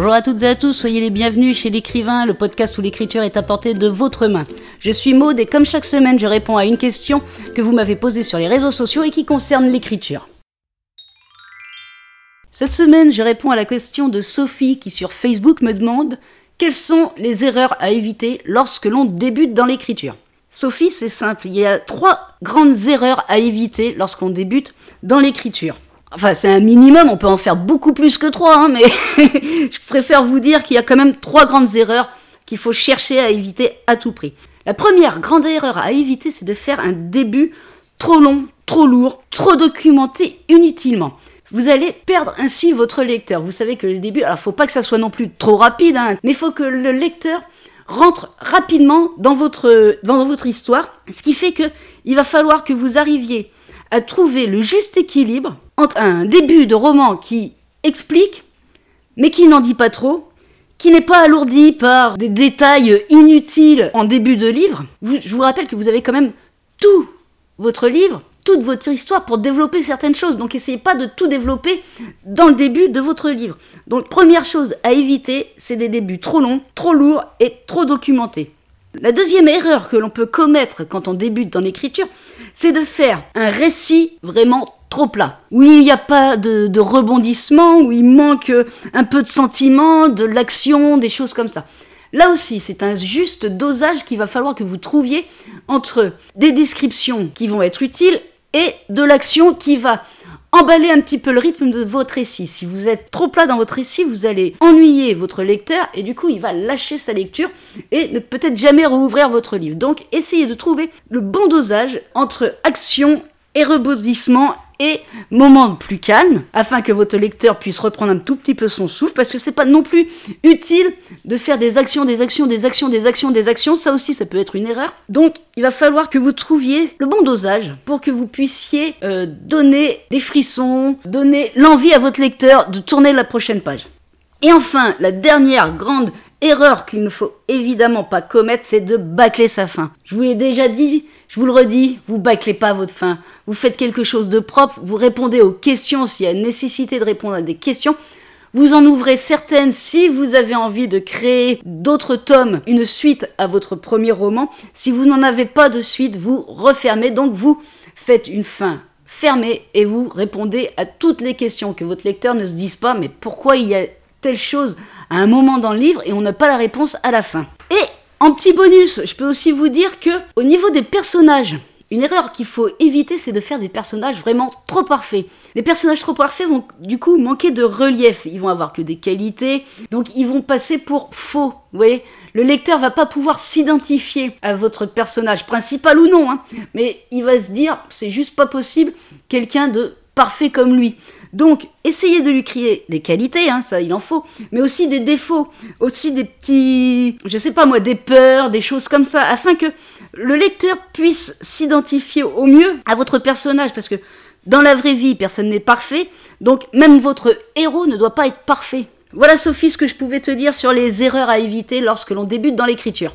Bonjour à toutes et à tous, soyez les bienvenus chez l'écrivain, le podcast où l'écriture est apportée de votre main. Je suis Maude et comme chaque semaine, je réponds à une question que vous m'avez posée sur les réseaux sociaux et qui concerne l'écriture. Cette semaine, je réponds à la question de Sophie qui sur Facebook me demande quelles sont les erreurs à éviter lorsque l'on débute dans l'écriture? Sophie, c'est simple, il y a trois grandes erreurs à éviter lorsqu'on débute dans l'écriture. Enfin, c'est un minimum, on peut en faire beaucoup plus que trois, hein, mais je préfère vous dire qu'il y a quand même trois grandes erreurs qu'il faut chercher à éviter à tout prix. La première grande erreur à éviter, c'est de faire un début trop long, trop lourd, trop documenté inutilement. Vous allez perdre ainsi votre lecteur. Vous savez que le début, alors faut pas que ça soit non plus trop rapide, hein, mais il faut que le lecteur rentre rapidement dans votre, dans votre histoire, ce qui fait que il va falloir que vous arriviez à trouver le juste équilibre entre un début de roman qui explique, mais qui n'en dit pas trop, qui n'est pas alourdi par des détails inutiles en début de livre. je vous rappelle que vous avez quand même tout votre livre, toute votre histoire pour développer certaines choses. Donc essayez pas de tout développer dans le début de votre livre. Donc première chose à éviter, c'est des débuts trop longs, trop lourds et trop documentés. La deuxième erreur que l'on peut commettre quand on débute dans l'écriture, c'est de faire un récit vraiment trop plat, où il n'y a pas de, rebondissement, où il manque un peu de sentiment, de l'action, des choses comme ça. Là aussi, c'est un juste dosage qu'il va falloir que vous trouviez entre des descriptions qui vont être utiles et de l'action qui va emballer un petit peu le rythme de votre récit. Si vous êtes trop plat dans votre récit, vous allez ennuyer votre lecteur et du coup il va lâcher sa lecture et ne peut-être jamais rouvrir votre livre. Donc essayez de trouver le bon dosage entre action et rebondissement et moment plus calme afin que votre lecteur puisse reprendre un tout petit peu son souffle parce que c'est pas non plus utile de faire des actions, des actions, des actions, des actions, des actions. Ça aussi, ça peut être une erreur. Donc, il va falloir que vous trouviez le bon dosage pour que vous puissiez euh, donner des frissons, donner l'envie à votre lecteur de tourner la prochaine page. Et enfin, la dernière grande erreur qu'il ne faut évidemment pas commettre, c'est de bâcler sa fin. Je vous l'ai déjà dit, je vous le redis, vous bâclez pas votre fin. Vous faites quelque chose de propre, vous répondez aux questions s'il y a nécessité de répondre à des questions. Vous en ouvrez certaines si vous avez envie de créer d'autres tomes, une suite à votre premier roman. Si vous n'en avez pas de suite, vous refermez. Donc vous faites une fin fermée et vous répondez à toutes les questions que votre lecteur ne se dise pas mais pourquoi il y a telle chose un moment dans le livre et on n'a pas la réponse à la fin. Et en petit bonus, je peux aussi vous dire que au niveau des personnages, une erreur qu'il faut éviter, c'est de faire des personnages vraiment trop parfaits. Les personnages trop parfaits vont du coup manquer de relief. Ils vont avoir que des qualités, donc ils vont passer pour faux. Vous voyez, le lecteur va pas pouvoir s'identifier à votre personnage principal ou non, hein, mais il va se dire c'est juste pas possible quelqu'un de parfait comme lui. Donc, essayez de lui créer des qualités, hein, ça il en faut, mais aussi des défauts, aussi des petits, je sais pas moi, des peurs, des choses comme ça, afin que le lecteur puisse s'identifier au mieux à votre personnage, parce que dans la vraie vie, personne n'est parfait, donc même votre héros ne doit pas être parfait. Voilà Sophie ce que je pouvais te dire sur les erreurs à éviter lorsque l'on débute dans l'écriture.